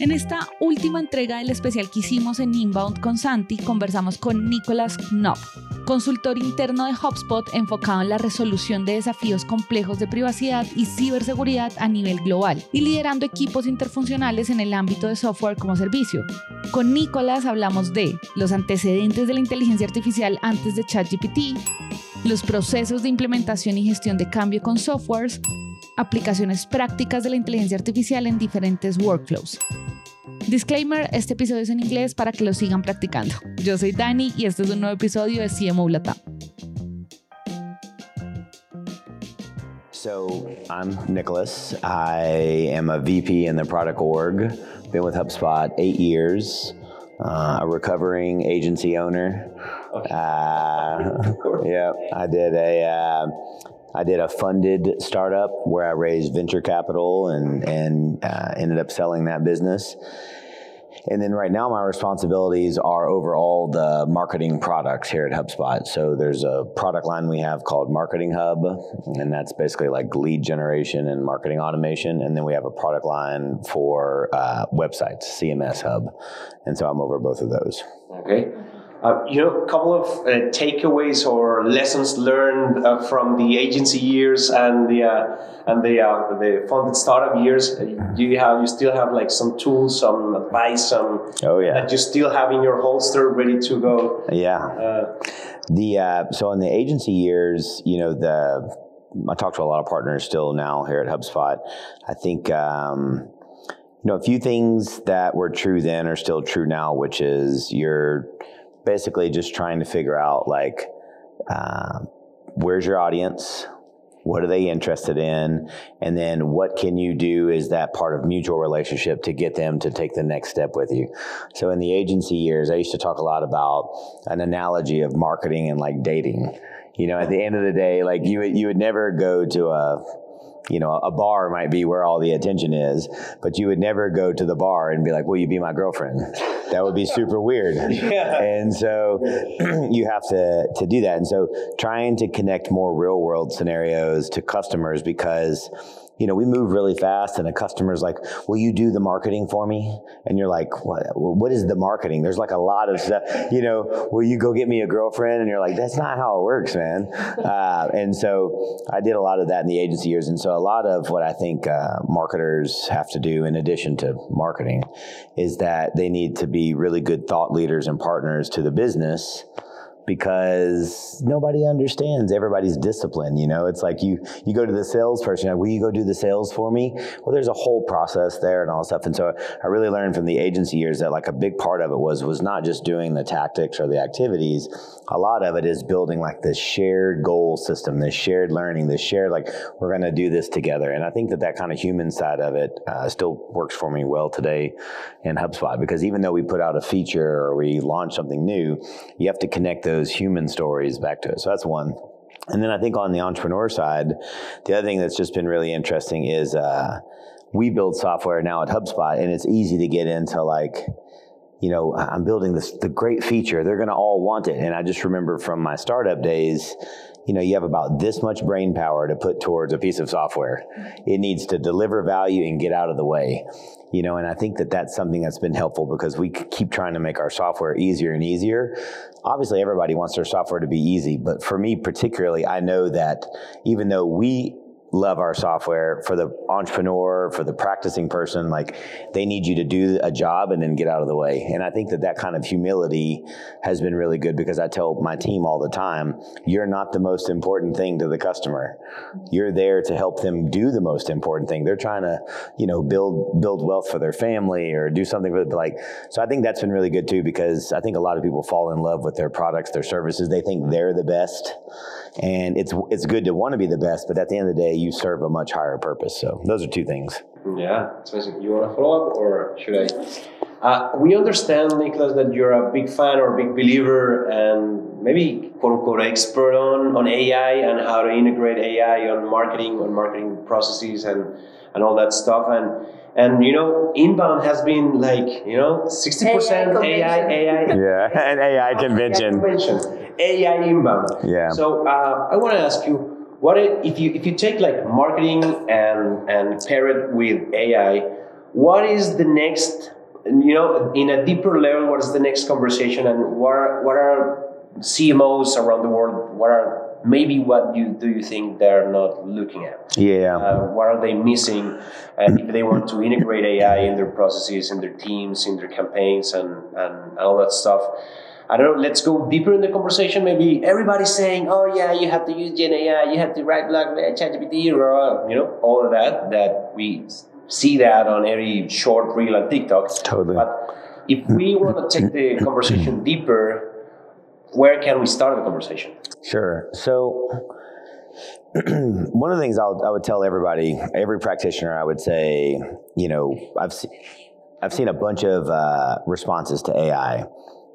En esta última entrega del especial que hicimos en Inbound con Santi, conversamos con Nicolas Knopp, consultor interno de HubSpot enfocado en la resolución de desafíos complejos de privacidad y ciberseguridad a nivel global y liderando equipos interfuncionales en el ámbito de software como servicio. Con Nicolas hablamos de los antecedentes de la inteligencia artificial antes de ChatGPT, los procesos de implementación y gestión de cambio con softwares, aplicaciones prácticas de la inteligencia artificial en diferentes workflows. Disclaimer, este episodio es en inglés para que lo sigan practicando. Yo soy Dani y este es un nuevo episodio de CMO Latam. So I'm Nicholas. I am a VP in the product org. Been with HubSpot eight years. Uh, a recovering agency owner. Uh, yeah, I did a. Uh, I did a funded startup where I raised venture capital and and uh, ended up selling that business. And then right now, my responsibilities are over all the marketing products here at HubSpot. So there's a product line we have called Marketing Hub, and that's basically like lead generation and marketing automation. And then we have a product line for uh, websites, CMS Hub. And so I'm over both of those. Okay. Uh, you know, a couple of uh, takeaways or lessons learned uh, from the agency years and the uh, and the uh, the funded startup years. Uh, do you have you still have like some tools, some advice, some oh yeah that you still have in your holster, ready to go? Yeah. the so in the agency years, you know the I talk to a lot of partners still now here at HubSpot. I think. Um, you know, a few things that were true then are still true now, which is you're basically just trying to figure out like uh, where's your audience? What are they interested in? And then what can you do is that part of mutual relationship to get them to take the next step with you. So in the agency years i used to talk a lot about an analogy of marketing and like dating. You know at the end of the day like you you would never go to a you know, a bar might be where all the attention is, but you would never go to the bar and be like, "Will you be my girlfriend?" That would be super weird. Yeah. And so you have to to do that. And so trying to connect more real world scenarios to customers because you know, we move really fast and a customer's like, will you do the marketing for me? And you're like, what, what is the marketing? There's like a lot of stuff, you know, will you go get me a girlfriend? And you're like, that's not how it works, man. Uh, and so I did a lot of that in the agency years. And so a lot of what I think uh, marketers have to do in addition to marketing is that they need to be really good thought leaders and partners to the business because nobody understands everybody's discipline. You know, it's like you you go to the salesperson, like, will you go do the sales for me? Well, there's a whole process there and all stuff. And so I really learned from the agency years that like a big part of it was was not just doing the tactics or the activities. A lot of it is building like this shared goal system, this shared learning, this shared like we're going to do this together. And I think that that kind of human side of it uh, still works for me well today in HubSpot because even though we put out a feature or we launch something new, you have to connect those those human stories back to it. So that's one. And then I think on the entrepreneur side, the other thing that's just been really interesting is uh, we build software now at HubSpot, and it's easy to get into like, you know, I'm building this the great feature. They're going to all want it. And I just remember from my startup days, you know, you have about this much brain power to put towards a piece of software. It needs to deliver value and get out of the way you know and i think that that's something that's been helpful because we keep trying to make our software easier and easier obviously everybody wants their software to be easy but for me particularly i know that even though we love our software for the entrepreneur for the practicing person like they need you to do a job and then get out of the way. And i think that that kind of humility has been really good because i tell my team all the time you're not the most important thing to the customer. You're there to help them do the most important thing. They're trying to you know build build wealth for their family or do something for like so i think that's been really good too because i think a lot of people fall in love with their products their services. They think they're the best. And it's it's good to want to be the best but at the end of the day you serve a much higher purpose. So those are two things. Yeah, it's amazing. You want to follow up, or should I? Uh, we understand, Nicholas, that you're a big fan or big believer, and maybe quote unquote expert on on AI and how to integrate AI on marketing, on marketing processes, and and all that stuff. And and you know, inbound has been like you know sixty percent AI, AI, yeah, an AI convention. AI inbound. Yeah. So uh, I want to ask you what if you if you take like marketing and and pair it with AI, what is the next? You know, in a deeper level, what is the next conversation, and what are, what are CMOs around the world? What are maybe what you do you think they're not looking at? Yeah. Uh, what are they missing? And if they want to integrate AI in their processes, in their teams, in their campaigns, and, and, and all that stuff. I don't know, let's go deeper in the conversation. Maybe everybody's saying, oh, yeah, you have to use Gen AI, you have to write blog, ChatGPT, you know, all of that, that we see that on every short reel on TikTok. Totally. But if we want to take the conversation deeper, where can we start the conversation? Sure. So, one of the things I'll, I would tell everybody, every practitioner, I would say, you know, I've se- I've seen a bunch of uh, responses to AI.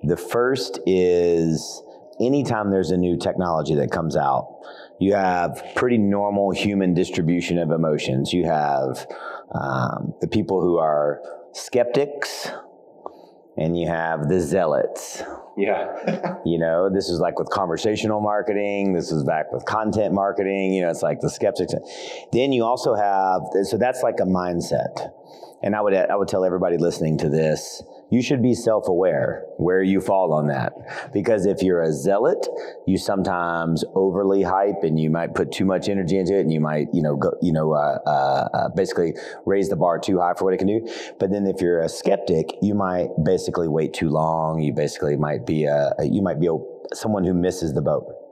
The first is anytime there's a new technology that comes out, you have pretty normal human distribution of emotions. You have um, the people who are skeptics, and you have the zealots. Yeah. You know, this is like with conversational marketing. This is back with content marketing. You know, it's like the skeptics. Then you also have, so that's like a mindset. And I would, I would tell everybody listening to this, you should be self-aware where you fall on that. Because if you're a zealot, you sometimes overly hype and you might put too much energy into it and you might, you know, go, you know, uh, uh, uh, basically raise the bar too high for what it can do. But then if you're a skeptic, you might basically wait too long. You basically might be a, you might be a, someone who misses the boat.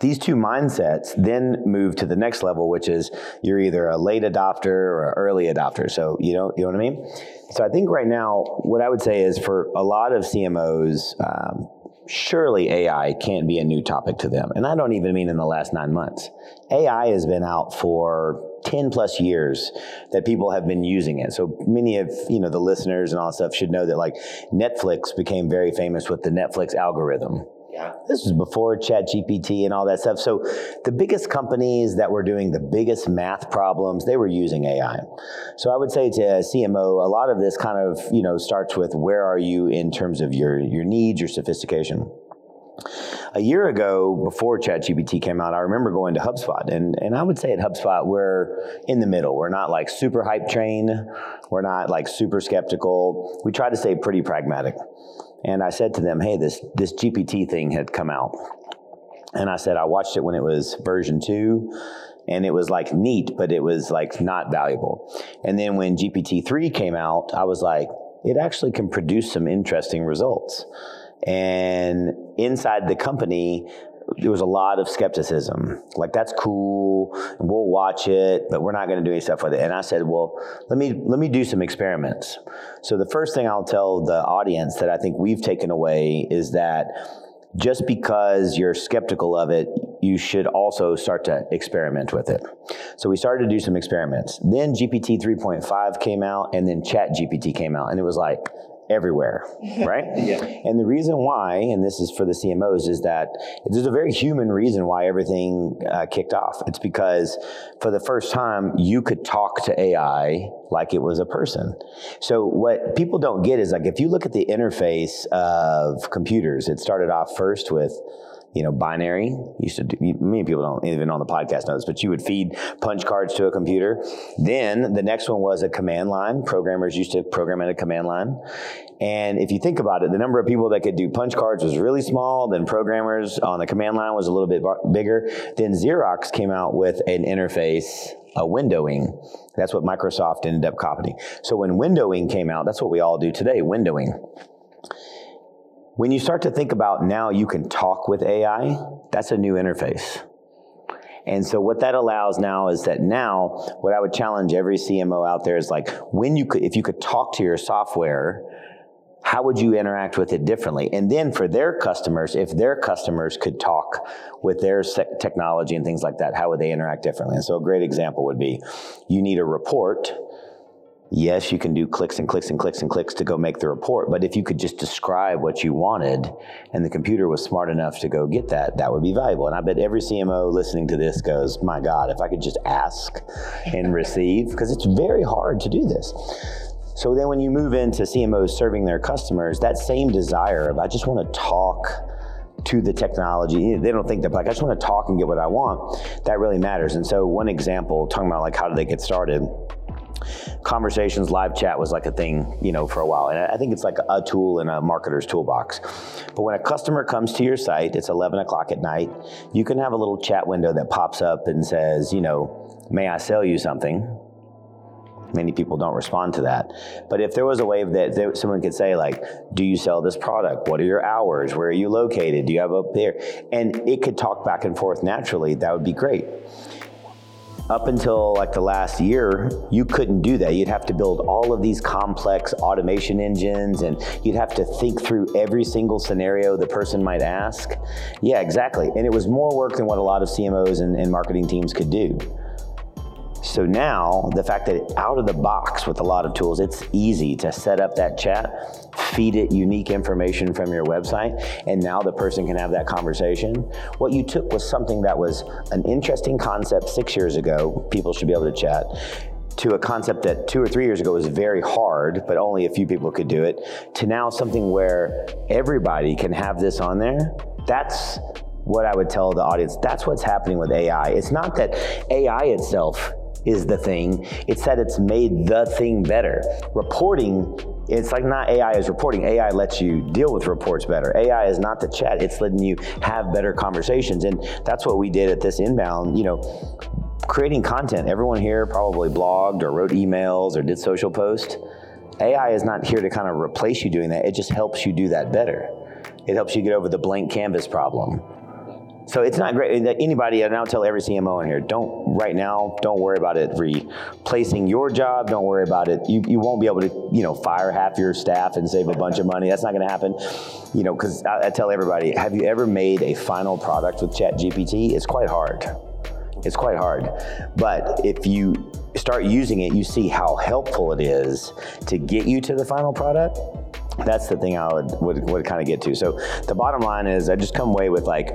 These two mindsets then move to the next level, which is you're either a late adopter or early adopter. So you know, you know what I mean. So I think right now, what I would say is for a lot of CMOs, um, surely AI can't be a new topic to them, and I don't even mean in the last nine months. AI has been out for 10 plus years that people have been using it. So many of, you know, the listeners and all that stuff should know that like Netflix became very famous with the Netflix algorithm. Yeah. This was before ChatGPT and all that stuff. So the biggest companies that were doing the biggest math problems, they were using AI. So I would say to CMO, a lot of this kind of, you know, starts with where are you in terms of your, your needs, your sophistication. A year ago, before ChatGPT came out, I remember going to HubSpot, and, and I would say at HubSpot, we're in the middle. We're not like super hype train, we're not like super skeptical. We try to stay pretty pragmatic. And I said to them, hey, this, this GPT thing had come out. And I said, I watched it when it was version two, and it was like neat, but it was like not valuable. And then when GPT 3 came out, I was like, it actually can produce some interesting results. And inside the company, there was a lot of skepticism. Like that's cool, we'll watch it, but we're not going to do any stuff with it. And I said, well, let me let me do some experiments. So the first thing I'll tell the audience that I think we've taken away is that just because you're skeptical of it, you should also start to experiment with it. So we started to do some experiments. Then GPT 3.5 came out, and then Chat GPT came out, and it was like everywhere, right? Yeah. And the reason why, and this is for the CMOs, is that there's a very human reason why everything uh, kicked off. It's because for the first time, you could talk to AI like it was a person. So what people don't get is like if you look at the interface of computers, it started off first with you know, binary. Used to do, many people don't even on the podcast know this, but you would feed punch cards to a computer. Then the next one was a command line. Programmers used to program at a command line. And if you think about it, the number of people that could do punch cards was really small. Then programmers on the command line was a little bit bigger. Then Xerox came out with an interface a windowing. That's what Microsoft ended up copying. So when windowing came out, that's what we all do today, windowing. When you start to think about now you can talk with AI, that's a new interface. And so what that allows now is that now what I would challenge every CMO out there is like when you could if you could talk to your software, how would you interact with it differently? And then for their customers, if their customers could talk with their technology and things like that, how would they interact differently? And so a great example would be you need a report yes, you can do clicks and clicks and clicks and clicks to go make the report, but if you could just describe what you wanted and the computer was smart enough to go get that, that would be valuable. And I bet every CMO listening to this goes, my God, if I could just ask and receive, because it's very hard to do this. So then when you move into CMOs serving their customers, that same desire of I just want to talk to the technology. Eh, they don't think that like I just want to talk and get what I want. That really matters. And so one example, talking about like how do they get started, conversations, live chat was like a thing, you know, for a while. And I think it's like a tool in a marketer's toolbox. But when a customer comes to your site, it's 11 o'clock at night, you can have a little chat window that pops up and says, you know, may I sell you something? Many people don't respond to that. But if there was a way that someone could say, like, do you sell this product? What are your hours? Where are you located? Do you have up there? And it could talk back and forth naturally, that would be great. Up until like the last year, you couldn't do that. You'd have to build all of these complex automation engines and you'd have to think through every single scenario the person might ask. Yeah, exactly. And it was more work than what a lot of CMOs and, and marketing teams could do. So now, the fact that out of the box with a lot of tools, it's easy to set up that chat, feed it unique information from your website, and now the person can have that conversation. What you took was something that was an interesting concept six years ago, people should be able to chat, to a concept that two or three years ago was very hard, but only a few people could do it, to now something where everybody can have this on there. That's what I would tell the audience. That's what's happening with AI. It's not that AI itself is the thing. It's that it's made the thing better. Reporting, it's like not AI is reporting. AI lets you deal with reports better. AI is not the chat. It's letting you have better conversations. And that's what we did at this inbound, you know, creating content. Everyone here probably blogged or wrote emails or did social posts. AI is not here to kind of replace you doing that. It just helps you do that better. It helps you get over the blank canvas problem. So it's not great. Anybody, and I'll tell every CMO in here, don't right now, don't worry about it replacing your job. Don't worry about it. You, you won't be able to, you know, fire half your staff and save a bunch of money. That's not going to happen. You know, because I, I tell everybody, have you ever made a final product with Chat GPT? It's quite hard. It's quite hard. But if you start using it, you see how helpful it is to get you to the final product that's the thing I would, would, would kind of get to. So the bottom line is I just come away with like,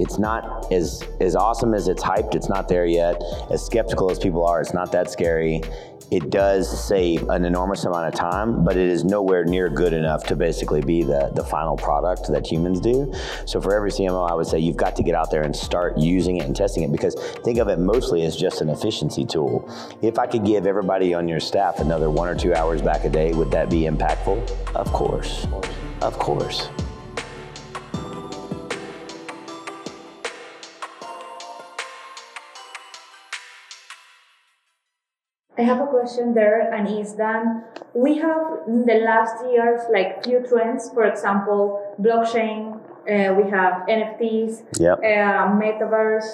it's not as as awesome as it's hyped. It's not there yet. As skeptical as people are, it's not that scary. It does save an enormous amount of time, but it is nowhere near good enough to basically be the, the final product that humans do. So for every CMO, I would say you've got to get out there and start using it and testing it because think of it mostly as just an efficiency tool. If I could give everybody on your staff another one or two hours back a day, would that be impactful? Of course. Of course. I have a question there, and is that we have in the last years like few trends. For example, blockchain. Uh, we have NFTs, yep. uh, metaverse,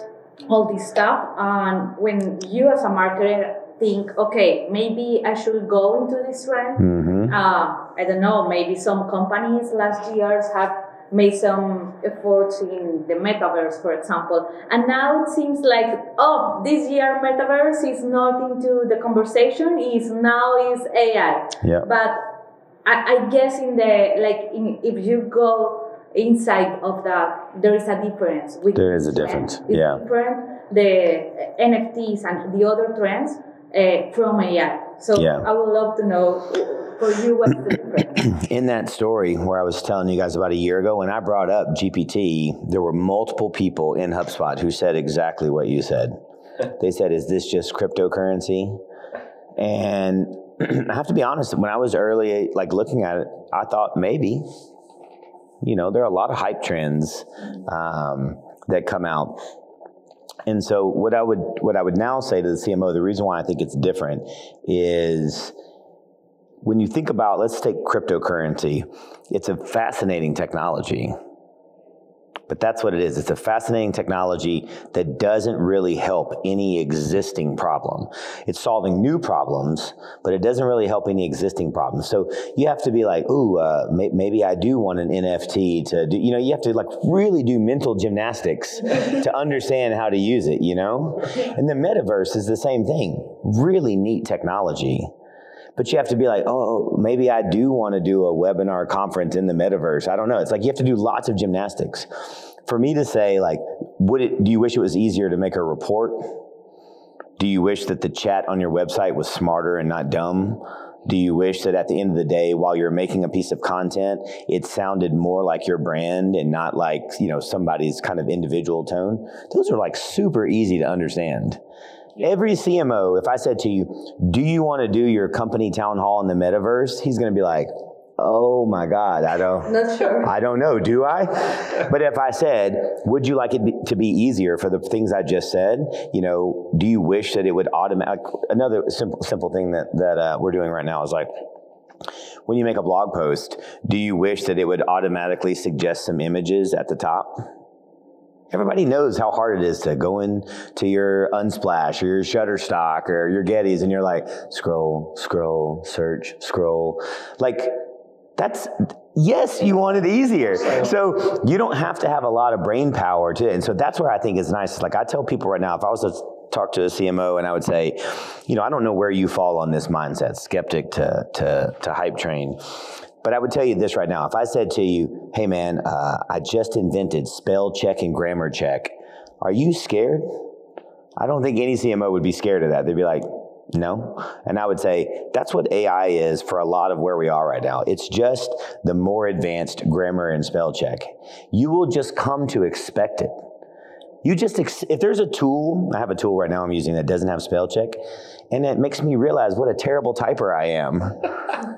all this stuff. And when you as a marketer think, okay, maybe I should go into this trend. Mm-hmm. Uh, I don't know. Maybe some companies last years have made some efforts in the metaverse, for example. And now it seems like, oh, this year metaverse is not into the conversation, is now is AI. Yeah. But I, I guess in the, like, in, if you go inside of that, there is a difference. There is a difference, yeah. different, the NFTs and the other trends uh, from AI. So yeah. I would love to know for you, what's the difference? In that story where I was telling you guys about a year ago, when I brought up GPT, there were multiple people in HubSpot who said exactly what you said. They said, "Is this just cryptocurrency?" And I have to be honest. When I was early, like looking at it, I thought maybe. You know, there are a lot of hype trends um, that come out. And so what I would what I would now say to the CMO, the reason why I think it's different is when you think about, let's take cryptocurrency, it's a fascinating technology. But that's what it is. It's a fascinating technology that doesn't really help any existing problem. It's solving new problems, but it doesn't really help any existing problems. So you have to be like, ooh, uh, may- maybe I do want an NFT to do, you know, you have to like really do mental gymnastics to understand how to use it, you know? And the metaverse is the same thing. Really neat technology but you have to be like, oh, oh, maybe I do want to do a webinar conference in the metaverse. I don't know. It's like you have to do lots of gymnastics. For me to say, like, would it, do you wish it was easier to make a report? Do you wish that the chat on your website was smarter and not dumb? Do you wish that at the end of the day, while you're making a piece of content, it sounded more like your brand and not like, you know, somebody's kind of individual tone? Those are like super easy to understand. Every CMO, if I said to you, "Do you want to do your company town hall in the metaverse?" He's going to be like, "Oh my God, I don't, Not sure. I don't know, do I?" but if I said, "Would you like it be, to be easier for the things I just said?" You know, do you wish that it would automatic? Another simple simple thing that that uh, we're doing right now is like when you make a blog post, do you wish that it would automatically suggest some images at the top? Everybody knows how hard it is to go into your Unsplash or your Shutterstock or your Gettys, and you're like, scroll, scroll, search, scroll. Like, that's yes, you want it easier. So you don't have to have a lot of brain power to, and so that's where I think it's nice. Like I tell people right now, if I was to talk to a CMO and I would say, you know, I don't know where you fall on this mindset, skeptic to to to hype train. But I would tell you this right now. If I said to you, hey man, uh, I just invented spell check and grammar check, are you scared? I don't think any CMO would be scared of that. They'd be like, no. And I would say that's what AI is for a lot of where we are right now. It's just the more advanced grammar and spell check. You will just come to expect it. You just, ex- if there's a tool, I have a tool right now I'm using that doesn't have spell check, and it makes me realize what a terrible typer I am.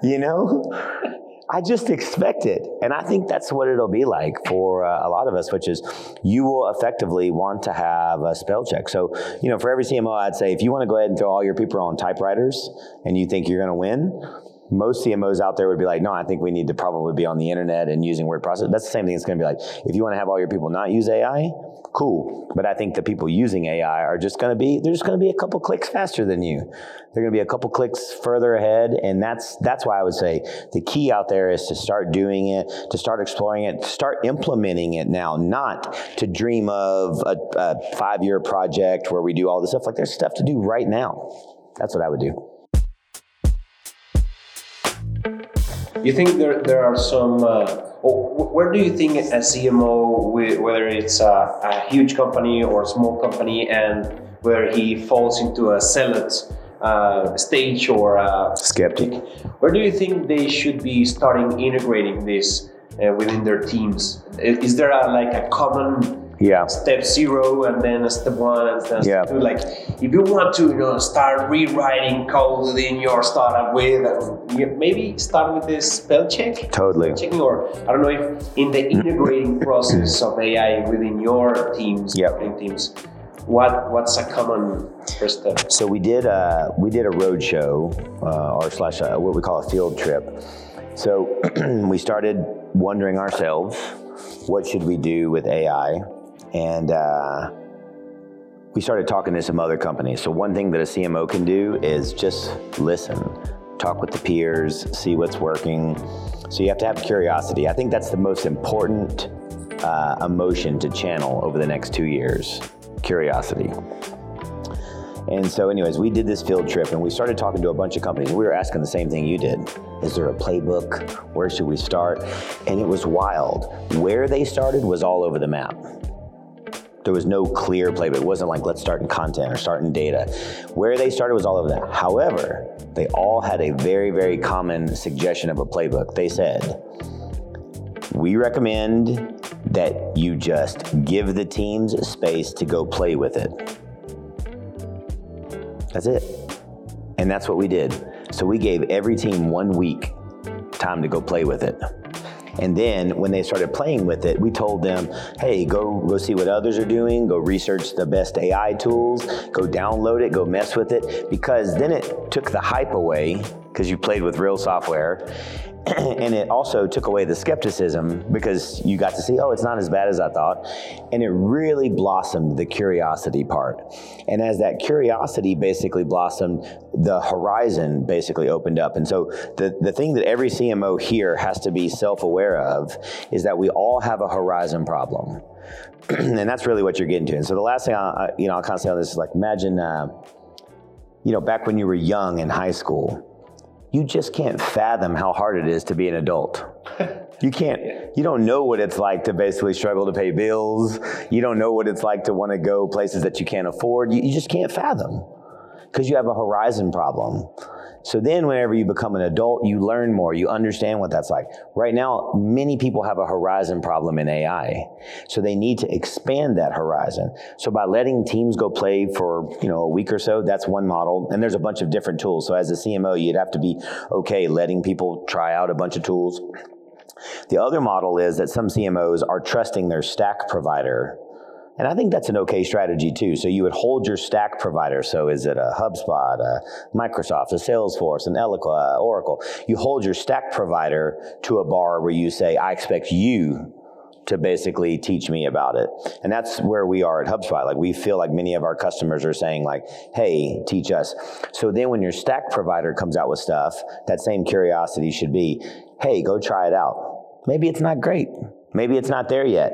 you know? I just expect it. And I think that's what it'll be like for uh, a lot of us, which is you will effectively want to have a spell check. So, you know, for every CMO, I'd say if you want to go ahead and throw all your people on typewriters and you think you're going to win, most CMOs out there would be like, no, I think we need to probably be on the internet and using word processing. That's the same thing. It's going to be like, if you want to have all your people not use AI, cool. But I think the people using AI are just going to be, they're just going to be a couple clicks faster than you. They're going to be a couple clicks further ahead. And that's, that's why I would say the key out there is to start doing it, to start exploring it, start implementing it now, not to dream of a, a five year project where we do all this stuff. Like there's stuff to do right now. That's what I would do. You think there, there are some, uh, where do you think a CMO, whether it's a, a, huge company or a small company, and where he falls into a zealot uh, stage or a skeptic, where do you think they should be starting integrating this uh, within their teams? Is there a, like a common yeah. step zero and then step one and then yeah. step two. Like if you want to, you know, start rewriting code within your startup with maybe start with this spell check. Totally. Checking or I don't know if in the integrating process of AI within your teams, yep. teams, what what's a common first step? So we did a we did a road show uh, or slash a, what we call a field trip. So we started wondering ourselves, what should we do with AI? And uh, we started talking to some other companies. So one thing that a CMO can do is just listen, talk with the peers, see what's working. So you have to have curiosity. I think that's the most important uh, emotion to channel over the next two years curiosity. And so, anyways, we did this field trip and we started talking to a bunch of companies. We were asking the same thing you did Is there a playbook? Where should we start? And it was wild. Where they started was all over the map there was no clear playbook. It wasn't like let's start in content or start in data. Where they started was all of that. However, they all had a very, very common suggestion of a playbook. They said, we recommend that you just give the teams space to go play with it. That's it. And that's what we did. So we gave every team one week time to go play with it. And then when they started playing with it, we told them, hey, go go see what others are doing, go research the best AI tools, go download it, go mess with it, because then it took the hype away because you played with real software. and it also took away the skepticism because you got to see, oh, it's not as bad as I thought. And it really blossomed the curiosity part. And as that curiosity basically blossomed, the horizon basically opened up. And so the, the thing that every CMO here has to be self aware of is that we all have a horizon problem. and that's really what you're getting to. And so the last thing I, you know, I'll kind of say on this is like, imagine, uh, you know, back when you were young in high school, you just can't fathom how hard it is to be an adult. You can't, you don't know what it's like to basically struggle to pay bills. You don't know what it's like to want to go places that you can't afford. You, you just can't fathom. because you have a horizon problem. So then, whenever you become an adult, you learn more, you understand what that's like. Right now, many people have a horizon problem in AI. So they need to expand that horizon. So by letting teams go play for, you know, a week or so, that's one model. And there's a bunch of different tools. So as a CMO, you'd have to be okay letting people try out a bunch of tools. The other model is that some CMOs are trusting their stack provider and I think that's an okay strategy too. So you would hold your stack provider. So is it a HubSpot, a Microsoft, a Salesforce, an Eloqua, Oracle? You hold your stack provider to a bar where you say, I expect you to basically teach me about it. And that's where we are at HubSpot. Like we feel like many of our customers are saying like, hey, teach us. So then when your stack provider comes out with stuff, that same curiosity should be, hey, go try it out. Maybe it's not great. Maybe it's not there yet.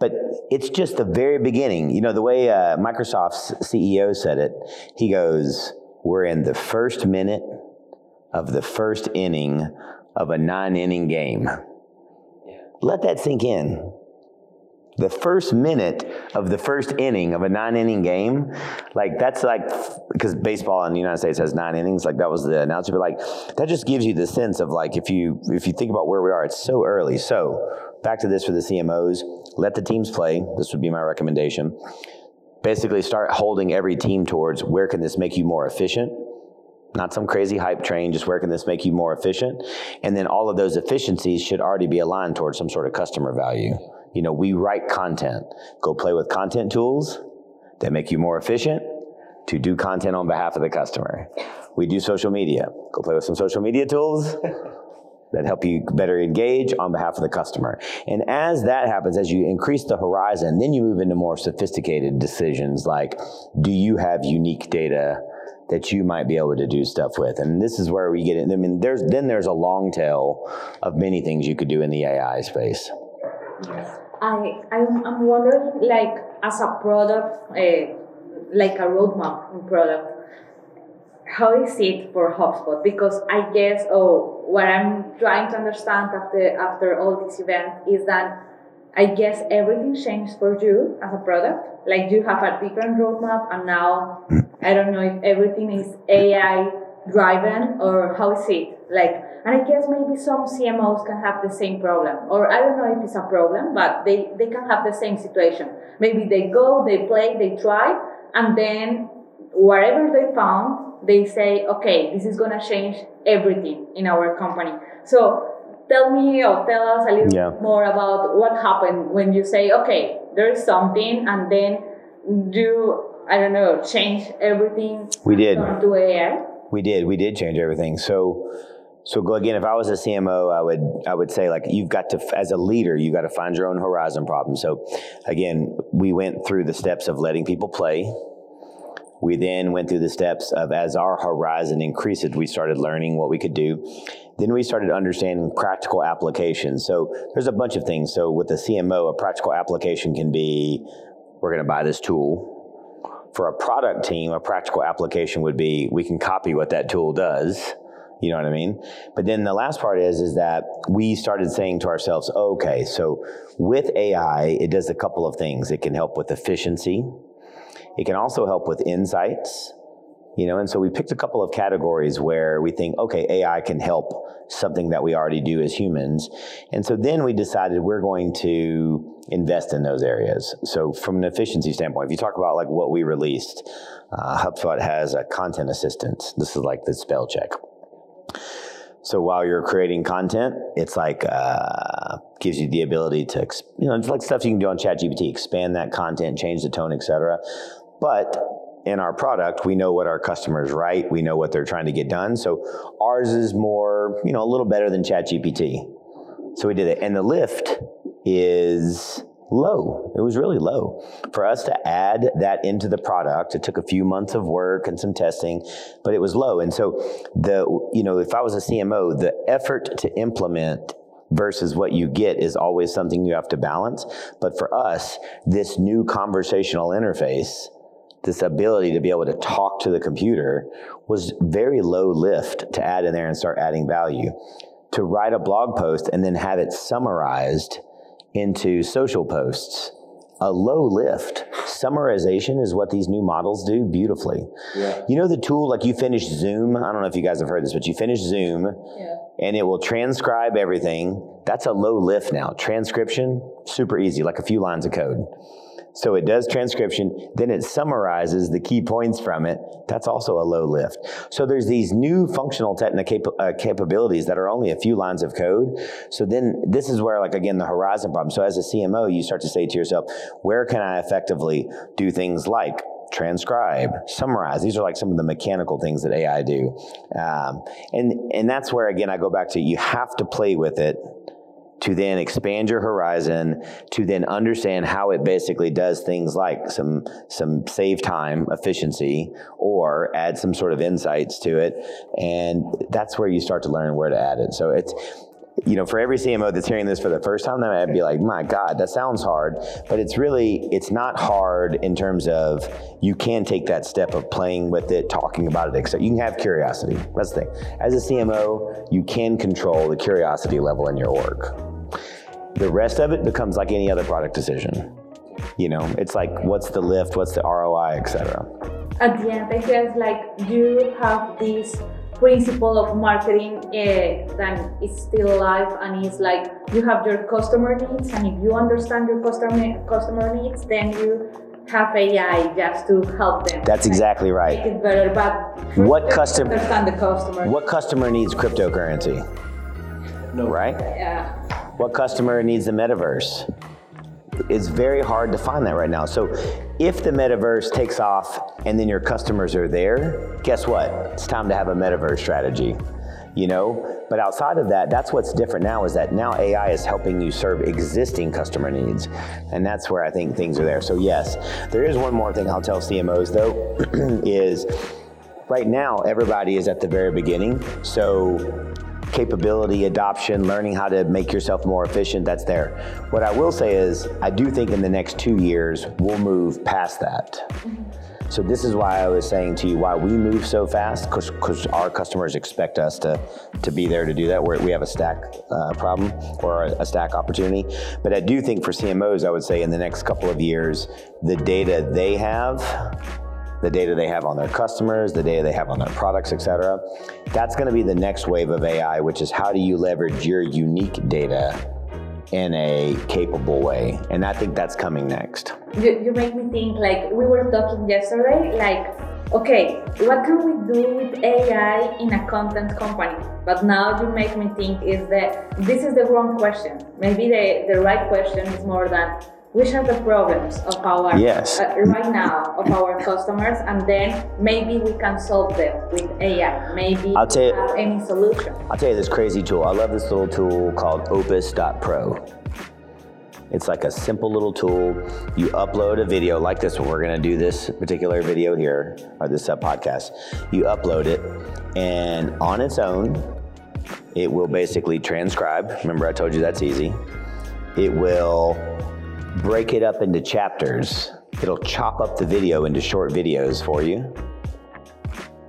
But it's just the very beginning. You know, the way uh, Microsoft's CEO said it, he goes, We're in the first minute of the first inning of a nine inning game. Let that sink in the first minute of the first inning of a nine inning game, like that's like because baseball in the United States has nine innings, like that was the announcer, but like that just gives you the sense of like if you if you think about where we are, it's so early. So back to this for the CMOs, let the teams play. This would be my recommendation. Basically, start holding every team towards where can this make you more efficient not some crazy hype train, just where can this make you more efficient? And then all of those efficiencies should already be aligned towards some sort of customer value. You know, we write content. Go play with content tools that make you more efficient to do content on behalf of the customer. We do social media. Go play with some social media tools that help you better engage on behalf of the customer. And as that happens, as you increase the horizon, then you move into more sophisticated decisions like, do you have unique data that you might be able to do stuff with? And this is where we get in. I mean, there's, then there's a long tail of many things you could do in the AI space. I, I'm, I'm wondering, like, as a product, uh, like a roadmap in product, how is it for HubSpot? Because I guess, oh, what I'm trying to understand after after all this event is that I guess everything changed for you as a product. Like you have a different roadmap, and now I don't know if everything is AI driven or how is it like and I guess maybe some CMOs can have the same problem, or I don't know if it's a problem, but they, they can have the same situation. Maybe they go, they play, they try, and then whatever they found, they say, okay, this is going to change everything in our company. So tell me or tell us a little yeah. more about what happened when you say, okay, there's something, and then do, I don't know, change everything. We did. To AI. We did. We did change everything. So, so again. If I was a CMO, I would I would say like you've got to as a leader, you got to find your own horizon problem. So again, we went through the steps of letting people play. We then went through the steps of as our horizon increased, we started learning what we could do. Then we started understanding practical applications. So there's a bunch of things. So with a CMO, a practical application can be we're going to buy this tool. For a product team, a practical application would be we can copy what that tool does you know what I mean? But then the last part is is that we started saying to ourselves, okay, so with AI, it does a couple of things. It can help with efficiency. It can also help with insights. You know, and so we picked a couple of categories where we think, okay, AI can help something that we already do as humans. And so then we decided we're going to invest in those areas. So from an efficiency standpoint, if you talk about like what we released, uh, HubSpot has a content assistant. This is like the spell check so while you're creating content, it's like uh, gives you the ability to, you know, it's like stuff you can do on ChatGPT, expand that content, change the tone, etc. But in our product, we know what our customers write, we know what they're trying to get done. So ours is more, you know, a little better than ChatGPT. So we did it, and the lift is low. It was really low. For us to add that into the product, it took a few months of work and some testing, but it was low. And so the you know, if I was a CMO, the effort to implement versus what you get is always something you have to balance. But for us, this new conversational interface, this ability to be able to talk to the computer was very low lift to add in there and start adding value. To write a blog post and then have it summarized into social posts a low lift. Summarization is what these new models do beautifully. Yeah. You know the tool, like you finish Zoom, I don't know if you guys have heard this, but you finish Zoom Yeah. and it will transcribe everything. That's a low lift now. Transcription, super easy, like a few lines of code. So it does transcription, then it summarizes the key points from it. That's also a low lift. So there's these new functional technical uh, capabilities that are only a few lines of code. So then this is where, like again, the horizon problem. So as a CMO, you start to say to yourself, where can I effectively do things like transcribe, summarize. These are like some of the mechanical things that AI do, um, and and that's where again I go back to you have to play with it to then expand your horizon to then understand how it basically does things like some some save time efficiency or add some sort of insights to it and that's where you start to learn where to add it so it's you know, for every CMO that's hearing this for the first time, they might be like, "My God, that sounds hard," but it's really it's not hard in terms of you can take that step of playing with it, talking about it, etc. You can have curiosity. That's the thing. As a CMO, you can control the curiosity level in your org. The rest of it becomes like any other product decision. You know, it's like what's the lift, what's the ROI, etc. At the end, I guess like you have this principle of marketing uh, that is still alive and it's like you have your customer needs and if you understand your customer customer needs then you have AI just to help them. That's exactly right. Make it better, but What you have to custom- understand the customer. What customer needs cryptocurrency? No. Right? Yeah. What customer needs the metaverse? It's very hard to find that right now. So, if the metaverse takes off and then your customers are there, guess what? It's time to have a metaverse strategy. You know, but outside of that, that's what's different now is that now AI is helping you serve existing customer needs. And that's where I think things are there. So, yes, there is one more thing I'll tell CMOs though is right now everybody is at the very beginning. So, capability, adoption, learning how to make yourself more efficient, that's there. What I will say is, I do think in the next two years, we'll move past that. So this is why I was saying to you why we move so fast because our customers expect us to to be there to do that. Where we have a stack uh, problem or a stack opportunity, but I do think for CMOs, I would say in the next couple of years, the data they have the data they have on their customers, the data they have on their products, et cetera. That's going to be the next wave of AI, which is how do you leverage your unique data in a capable way? And I think that's coming next. You, you make me think like we were talking yesterday, like, okay, what can we do with AI in a content company? But now you make me think is that this is the wrong question. Maybe the, the right question is more than which are the problems of our Yes. uh, right now of our customers and then maybe we can solve them with AI. Maybe I'll tell you- any solution. I'll tell you this crazy tool. I love this little tool called opus.pro. It's like a simple little tool. You upload a video like this one. We're going to do this particular video here, or this uh, podcast. You upload it, and on its own, it will basically transcribe. Remember, I told you that's easy. It will break it up into chapters. It'll chop up the video into short videos for you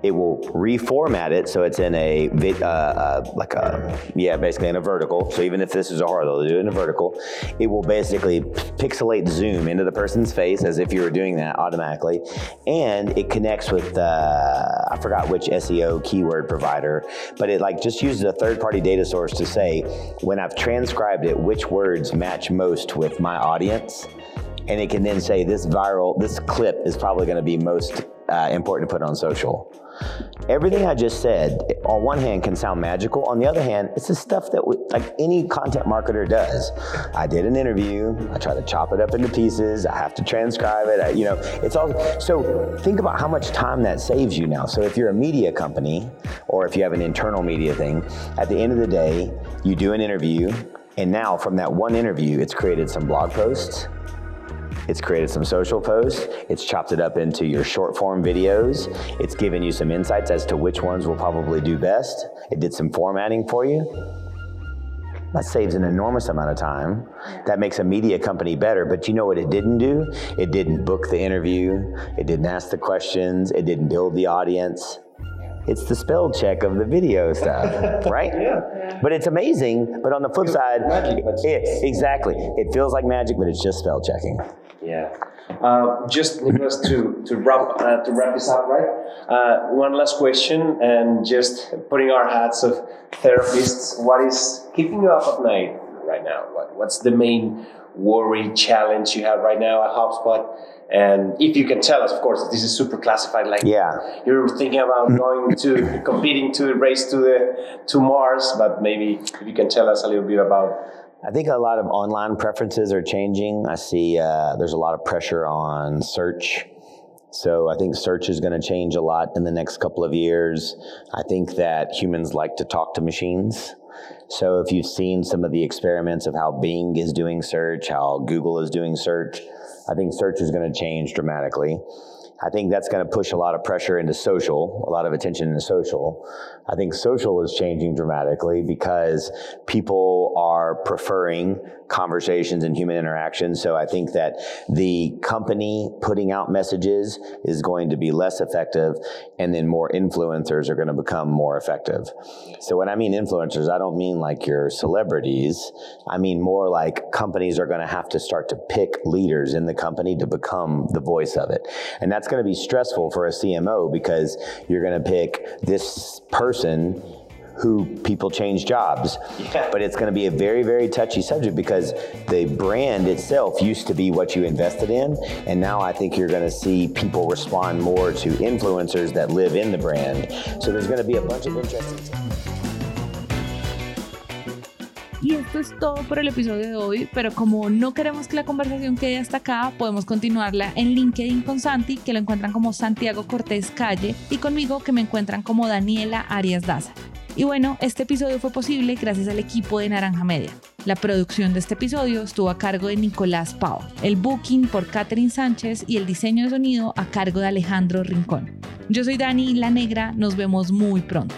it will reformat it so it's in a uh, uh, like a yeah basically in a vertical. So even if this is a horizontal they'll do it in a vertical. It will basically pixelate zoom into the person's face as if you were doing that automatically. And it connects with uh, i forgot which seo keyword provider but it like just uses a third party data source to say when i've transcribed it which words match most with my audience and it can then say this viral this clip is probably going to be most uh, important to put on social. Everything i just said on one hand can sound magical. On the other hand it's the stuff that we, like any content marketer does. I did an interview. I try to chop it up into pieces. I have to transcribe it. I, you know it's all so think about how much time that saves you now. So if you're a media company or if you have an internal media thing at the end of the day you do an interview and now from that one interview it's created some blog posts it's created some social posts. It's chopped it up into your short form videos. It's given you some insights as to which ones will probably do best. It did some formatting for you. That saves an enormous amount of time. That makes a media company better. But you know what it didn't do? It didn't book the interview. It didn't ask the questions. It didn't build the audience. it's the spell check of the video stuff, right? Yeah. But it's amazing. But on the flip side, magic, it, exactly, it feels like magic, but it's just spell checking. Yeah. Uh, just Nicholas to to wrap uh, to wrap this up, right? Uh, one last question, and just putting our hats of therapists. What is keeping you up at night right now? What what's the main worry challenge you have right now at HubSpot? And if you can tell us, of course, this is super classified. Like Yeah. you're thinking about going to competing to race to the to Mars, but maybe if you can tell us a little bit about I think a lot of online preferences are changing. I see uh, there's a lot of pressure on search. So I think search is going to change a lot in the next couple of years. I think that humans like to talk to machines. So if you've seen some of the experiments of how Bing is doing search, how Google is doing search, I think search is going to change dramatically. I think that's going to push a lot of pressure into social, a lot of attention into social. I think social is changing dramatically because people are preferring conversations and human interactions. So I think that the company putting out messages is going to be less effective and then more influencers are going to become more effective. So when I mean influencers, I don't mean like your celebrities. I mean more like companies are going to have to start to pick leaders in the company to become the voice of it. And that's going to be stressful for a CMO because you're going to pick this person who people change jobs. Yeah. But it's going to be a very, very touchy subject because the brand itself used to be what you invested in. And now I think you're going to see people respond more to influencers that live in the brand. So there's going to be a bunch of interesting Y esto es todo por el episodio de hoy, pero como no queremos que la conversación quede hasta acá, podemos continuarla en LinkedIn con Santi, que lo encuentran como Santiago Cortés Calle, y conmigo que me encuentran como Daniela Arias Daza. Y bueno, este episodio fue posible gracias al equipo de Naranja Media. La producción de este episodio estuvo a cargo de Nicolás Pau, el booking por Catherine Sánchez y el diseño de sonido a cargo de Alejandro Rincón. Yo soy Dani La Negra, nos vemos muy pronto.